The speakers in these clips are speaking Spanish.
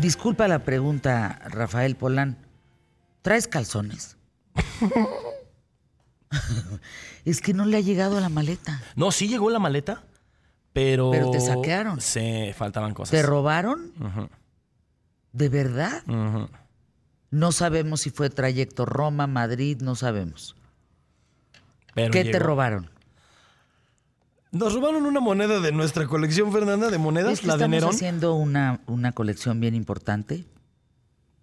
Disculpa la pregunta, Rafael Polán. ¿Traes calzones? es que no le ha llegado a la maleta. No, sí llegó la maleta, pero. Pero te saquearon. Sí, faltaban cosas. ¿Te robaron? ¿De verdad? No sabemos si fue trayecto Roma-Madrid, no sabemos. Pero ¿Qué te robaron? Nos robaron una moneda de nuestra colección, Fernanda, de monedas, Es que la de estamos Nerón. haciendo una, una colección bien importante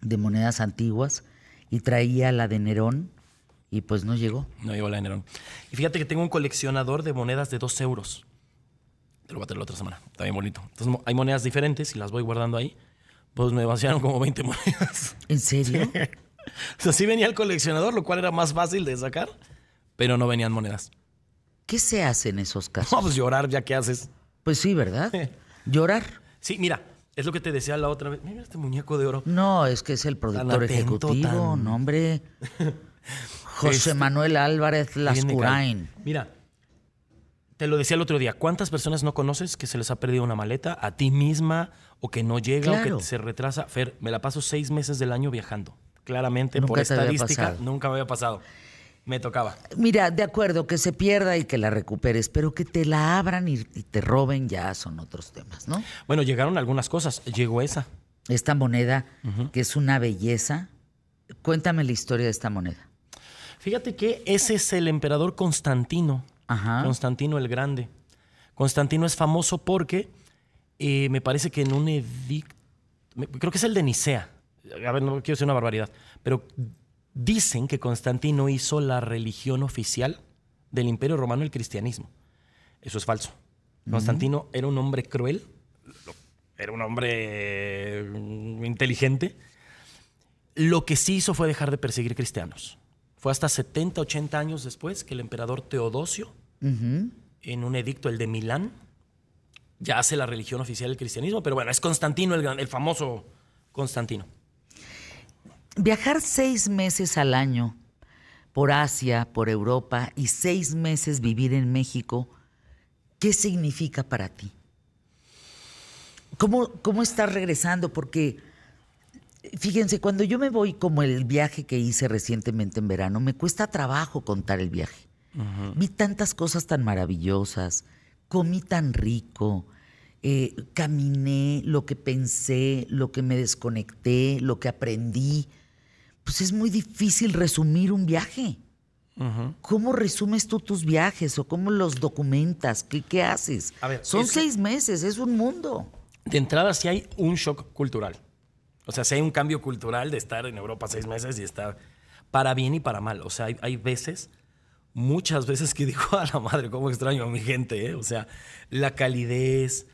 de monedas antiguas y traía la de Nerón y pues no llegó. No llegó la de Nerón. Y fíjate que tengo un coleccionador de monedas de dos euros. Te lo voy a traer la otra semana. Está bien bonito. Entonces hay monedas diferentes y las voy guardando ahí. Pues me vaciaron como 20 monedas. ¿En serio? O sea, sí venía el coleccionador, lo cual era más fácil de sacar, pero no venían monedas. ¿Qué se hace en esos casos? Vamos a llorar ya que haces. Pues sí, ¿verdad? Llorar. Sí, mira, es lo que te decía la otra vez. Mira este muñeco de oro. No, es que es el productor atento, ejecutivo, tan- no hombre. José Este- Manuel Álvarez. Lascurain. Mira, te lo decía el otro día. ¿Cuántas personas no conoces que se les ha perdido una maleta? A ti misma, o que no llega, o que se retrasa. Fer, me la paso seis meses del año viajando. Claramente, por Nunca estadística, nunca me había pasado. Me tocaba. Mira, de acuerdo, que se pierda y que la recuperes, pero que te la abran y, y te roben ya son otros temas, ¿no? Bueno, llegaron algunas cosas. Llegó esa. Esta moneda, que es una belleza. Cuéntame la historia de esta moneda. Fíjate que ese es el emperador Constantino. Ajá. Constantino el Grande. Constantino es famoso porque eh, me parece que en un edicto, creo que es el de Nicea. A ver, no quiero decir una barbaridad, pero dicen que Constantino hizo la religión oficial del Imperio Romano el cristianismo. Eso es falso. Constantino era un hombre cruel, era un hombre eh, inteligente. Lo que sí hizo fue dejar de perseguir cristianos. Fue hasta 70, 80 años después que el emperador Teodosio, en un edicto, el de Milán, ya hace la religión oficial del cristianismo. Pero bueno, es Constantino, el, gran- el famoso Constantino. Viajar seis meses al año por Asia, por Europa y seis meses vivir en México, ¿qué significa para ti? ¿Cómo, cómo estás regresando? Porque, fíjense, cuando yo me voy como el viaje que hice recientemente en verano, me cuesta trabajo contar el viaje. Vi tantas cosas tan maravillosas, comí tan rico, eh, caminé, lo que pensé, lo que me desconecté, lo que aprendí. Pues es muy difícil resumir un viaje. ¿Cómo resumes tú tus viajes o cómo los documentas? ¿Qué, qué haces? A ver, Son que- seis meses, es un mundo. De entrada, sí hay un shock cultural. O sea, sí hay un cambio cultural de estar en Europa seis meses y estar para bien y para mal. O sea, hay, hay veces, muchas veces que digo, a la madre, cómo extraño a mi gente, ¿eh? O sea, la calidez.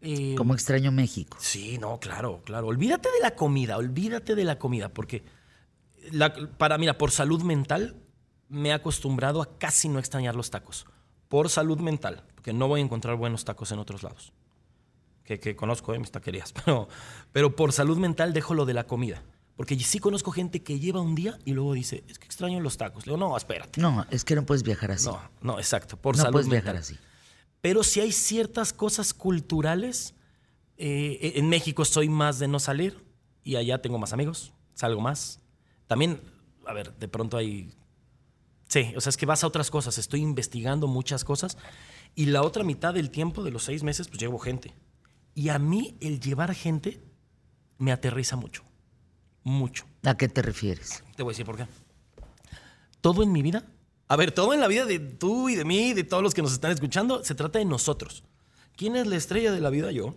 eh, Como extraño México. Sí, no, claro, claro. Olvídate de la comida, olvídate de la comida, porque la- para, mira, por salud mental me he acostumbrado a casi no extrañar los tacos. Por salud mental, porque no voy a encontrar buenos tacos en otros lados. Que, que conozco, ¿eh? mis taquerías. Pero, pero por salud mental dejo lo de la comida. Porque sí conozco gente que lleva un día y luego dice, es que extraño los tacos. Le digo, no, espérate. No, es que no puedes viajar así. No, no, exacto. Por no salud puedes mental. viajar así. Pero si hay ciertas cosas culturales. eh, en México soy más de no salir y allá tengo más amigos, salgo más. También, a ver, de pronto hay... Sí, o sea, es que vas a otras cosas, estoy investigando muchas cosas y la otra mitad del tiempo de los seis meses pues llevo gente. Y a mí el llevar gente me aterriza mucho, mucho. ¿A qué te refieres? Te voy a decir por qué. Todo en mi vida, a ver, todo en la vida de tú y de mí, de todos los que nos están escuchando, se trata de nosotros. ¿Quién es la estrella de la vida? Yo.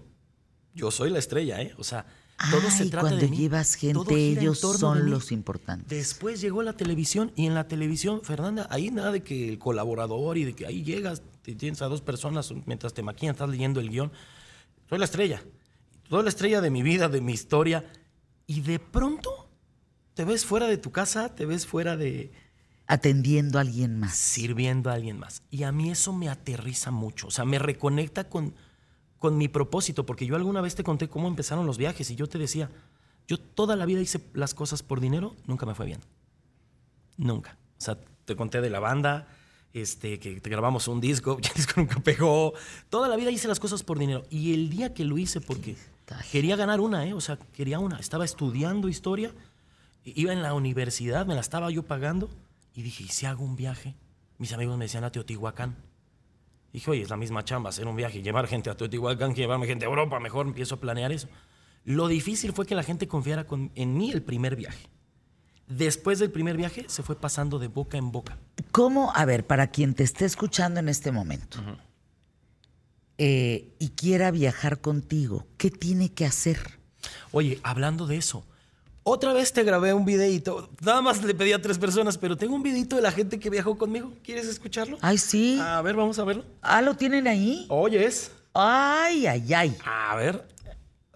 Yo soy la estrella, ¿eh? O sea, todo se Ay, trata cuando de mí. llevas gente, ellos son los importantes. Después llegó la televisión y en la televisión, Fernanda, ahí nada de que el colaborador y de que ahí llegas, te tienes a dos personas mientras te maquillan, estás leyendo el guion. Soy la estrella. Soy la estrella de mi vida, de mi historia. Y de pronto te ves fuera de tu casa, te ves fuera de Atendiendo a alguien más. sirviendo a alguien más. Y a mí eso me aterriza mucho. O sea, me reconecta con, con mi propósito. Porque yo alguna vez te conté cómo empezaron los viajes y yo te decía, yo toda la vida hice las cosas por dinero, nunca me fue bien. Nunca. O sea, te conté de la banda, este, que te grabamos un disco, el disco nunca pegó. Toda la vida hice las cosas por dinero. Y el día que lo hice porque Quería ganar una, ¿eh? O sea, quería una. Estaba estudiando historia, iba en la universidad, me la estaba yo pagando y dije, ¿y si hago un viaje? Mis amigos me decían a Teotihuacán. Dije, oye, es la misma chamba hacer un viaje y llevar gente a Teotihuacán que llevarme gente a Europa. Mejor empiezo a planear eso. Lo difícil fue que la gente confiara en mí el primer viaje. Después del primer viaje se fue pasando de boca en boca. ¿Cómo? A ver, para quien te esté escuchando en este momento eh, y quiera viajar contigo, ¿qué tiene que hacer? Oye, hablando de eso, otra vez te grabé un videito. Nada más le pedí a tres personas, pero tengo un videito de la gente que viajó conmigo. ¿Quieres escucharlo? Ay, sí. A ver, vamos a verlo. Ah, ¿lo tienen ahí? Oyes. Ay, ay, ay. A ver.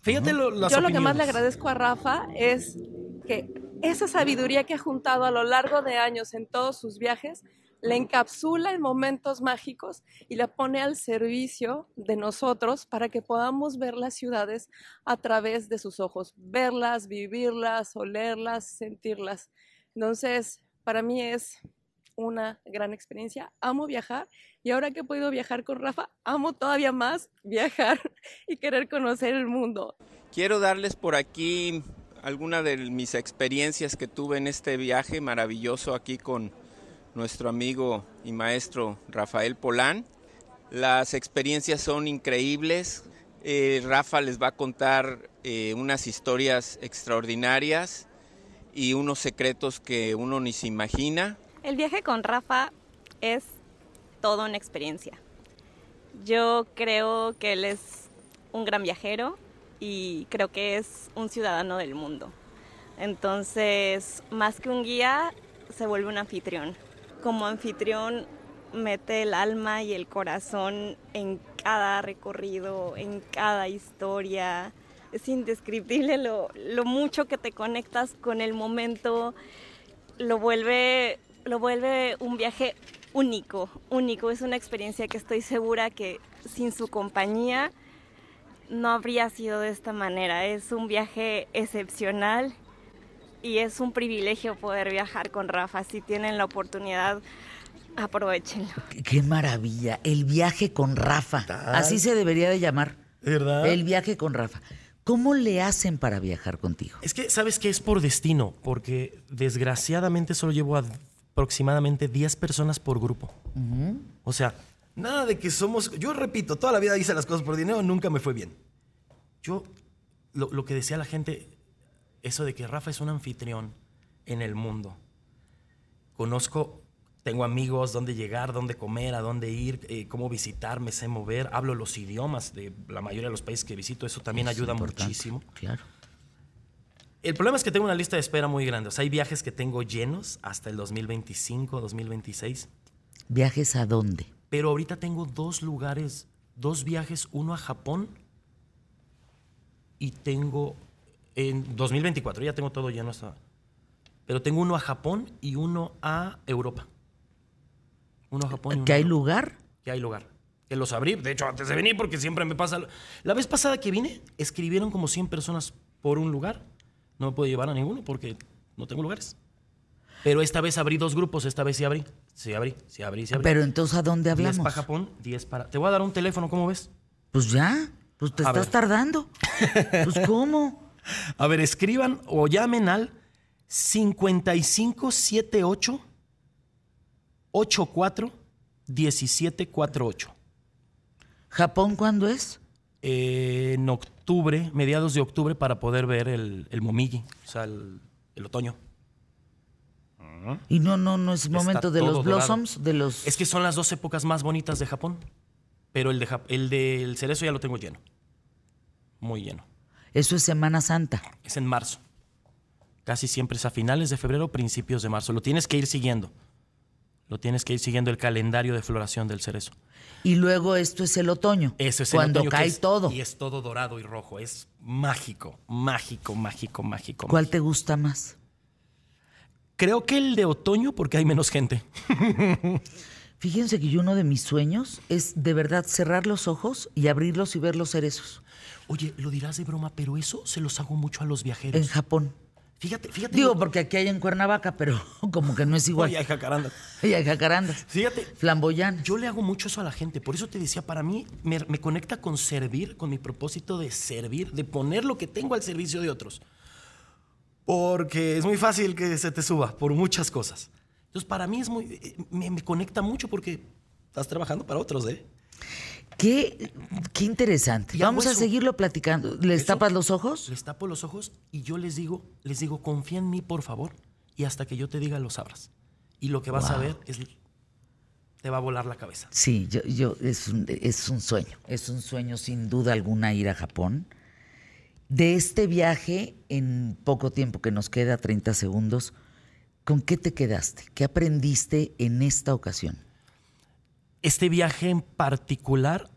Fíjate lo, las Yo lo que más le agradezco a Rafa es que esa sabiduría que ha juntado a lo largo de años en todos sus viajes, la encapsula en momentos mágicos y la pone al servicio de nosotros para que podamos ver las ciudades a través de sus ojos, verlas, vivirlas, olerlas, sentirlas. Entonces, para mí es una gran experiencia. Amo viajar y ahora que he podido viajar con Rafa, amo todavía más viajar y querer conocer el mundo. Quiero darles por aquí alguna de mis experiencias que tuve en este viaje maravilloso aquí con nuestro amigo y maestro Rafael Polán. Las experiencias son increíbles. Eh, Rafa les va a contar eh, unas historias extraordinarias y unos secretos que uno ni se imagina. El viaje con Rafa es toda una experiencia. Yo creo que él es un gran viajero, y creo que es un ciudadano del mundo. Entonces, más que un guía, se vuelve un anfitrión. Como anfitrión, mete el alma y el corazón en cada recorrido, en cada historia. Es indescriptible lo, mucho que te conectas con el momento. Lo vuelve, lo vuelve un viaje único, único. Es una experiencia que estoy segura que sin su compañía no habría sido de esta manera. Es un viaje excepcional y es un privilegio poder viajar con Rafa. Si tienen la oportunidad, aprovechenlo. Qué maravilla, el viaje con Rafa. Así se debería de llamar. ¿Verdad? El viaje con Rafa. ¿Cómo le hacen para viajar contigo? Es que, ¿sabes qué? Es por destino, porque desgraciadamente solo llevo a aproximadamente 10 personas por grupo. O sea, Nada de que somos. Yo repito, toda la vida hice las cosas por dinero, nunca me fue bien. Yo, lo, que decía la gente, eso de que Rafa es un anfitrión en el mundo. Conozco, tengo amigos, dónde llegar, dónde comer, a dónde ir, eh, cómo visitar, me sé mover, hablo los idiomas de la mayoría de los países que visito, eso también ayuda muchísimo. Claro. El problema es que tengo una lista de espera muy grande. O sea, hay viajes que tengo llenos hasta el 2025, 2026. ¿Viajes a dónde? Pero ahorita tengo dos lugares, dos viajes, uno a Japón y tengo en 2024, ya tengo todo lleno hasta... Pero tengo uno a Japón y uno a Europa. Uno a Japón. Y uno ¿Que hay lugar? Que hay lugar. Que los abrí, de hecho, antes de venir, porque siempre me pasa... La vez pasada que vine, escribieron como 100 personas por un lugar. No me puedo llevar a ninguno porque no tengo lugares. Pero esta vez abrí dos grupos, esta vez sí abrí. Sí abrí, sí abrí, sí abrí. Pero entonces, ¿a dónde hablamos? 10 para Japón, 10 para... Te voy a dar un teléfono, ¿cómo ves? Pues ya, pues te estás tardando. pues ¿cómo? A ver, escriban o llamen al 5578 84 1748. ¿Japón cuándo es? Eh, en octubre, mediados de octubre, para poder ver el, el momiji, o sea, el otoño. Y no, no, no es momento de los blossoms, de los. Es que son las dos épocas más bonitas de Japón. Pero el, de, el del cerezo ya lo tengo lleno. Muy lleno. Eso es Semana Santa. Es en marzo. Casi siempre es a finales de febrero, principios de marzo. Lo tienes que ir siguiendo. Lo tienes que ir siguiendo el calendario de floración del cerezo. Y luego esto es el otoño. Eso es el cuando cae es, todo. Y es todo dorado y rojo. Es mágico, mágico, mágico, mágico. ¿Cuál te gusta más? Creo que el de otoño porque hay menos gente. Fíjense que yo uno de mis sueños es de verdad cerrar los ojos y abrirlos y ver los cerezos. Oye, lo dirás de broma, pero eso se los hago mucho a los viajeros. En Japón. Fíjate, fíjate. Digo, porque aquí hay en Cuernavaca, pero como que no es igual. Oye, hay jacarandas. Y hay jacarandas. Fíjate, Flamboyán. Yo le hago mucho eso a la gente. Por eso te decía, para mí me, me conecta con servir, con mi propósito de servir, de poner lo que tengo al servicio de otros. Porque es muy fácil que se te suba por muchas cosas. Entonces, para mí es muy. eh, Me, me conecta mucho porque estás trabajando para otros, ¿eh? Qué, qué interesante. Y Vamos a seguirlo platicando. ¿Les Eso. tapas los ojos? Les tapo los ojos y yo les digo, les digo, confía en mí, por favor. Y hasta que yo te diga, los abras. Y lo que vas a ver es. Te va a volar la cabeza. Sí, yo, yo es, un, es un sueño. Es un sueño sin duda alguna ir a Japón. De este viaje, en poco tiempo que nos queda, 30 segundos, ¿con qué te quedaste? ¿Qué aprendiste en esta ocasión? Este viaje en particular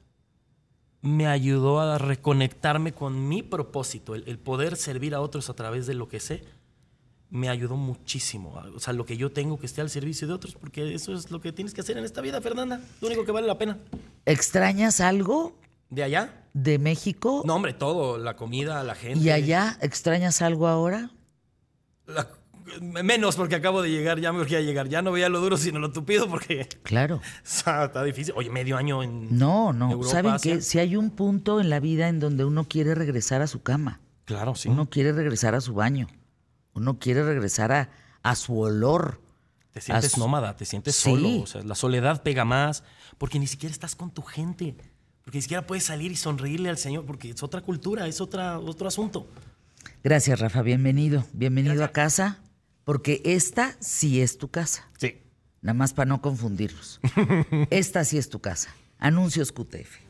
me ayudó a reconectarme con mi propósito, el, el poder servir a otros a través de lo que sé, me ayudó muchísimo. O sea, lo que yo tengo que esté al servicio de otros, porque eso es lo que tienes que hacer en esta vida, Fernanda. Lo único que vale la pena. ¿Extrañas algo ¿De allá? de México? No, hombre, todo, la comida, la gente. ¿Y allá extrañas algo ahora? La- menos porque acabo de llegar, ya me urgía llegar. Ya no veía lo duro, sino lo tupido, porque Claro. está difícil. Oye, medio año en. No, no. Europa, ¿Saben que Si hay un punto en la vida en donde uno quiere regresar a su cama, Claro, sí. uno quiere regresar a su baño, uno quiere regresar a, a su olor. Te sientes nómada, te sientes Sí. solo. O sea, la soledad pega más porque ni siquiera estás con tu gente. Porque ni siquiera puedes salir y sonreírle al Señor porque es otra cultura, es otra, otro asunto. Gracias, Rafa. Bienvenido. Bienvenido a casa, porque esta sí es tu casa. Sí. Nada más para no confundirlos. esta sí es tu casa. Anuncios QTF.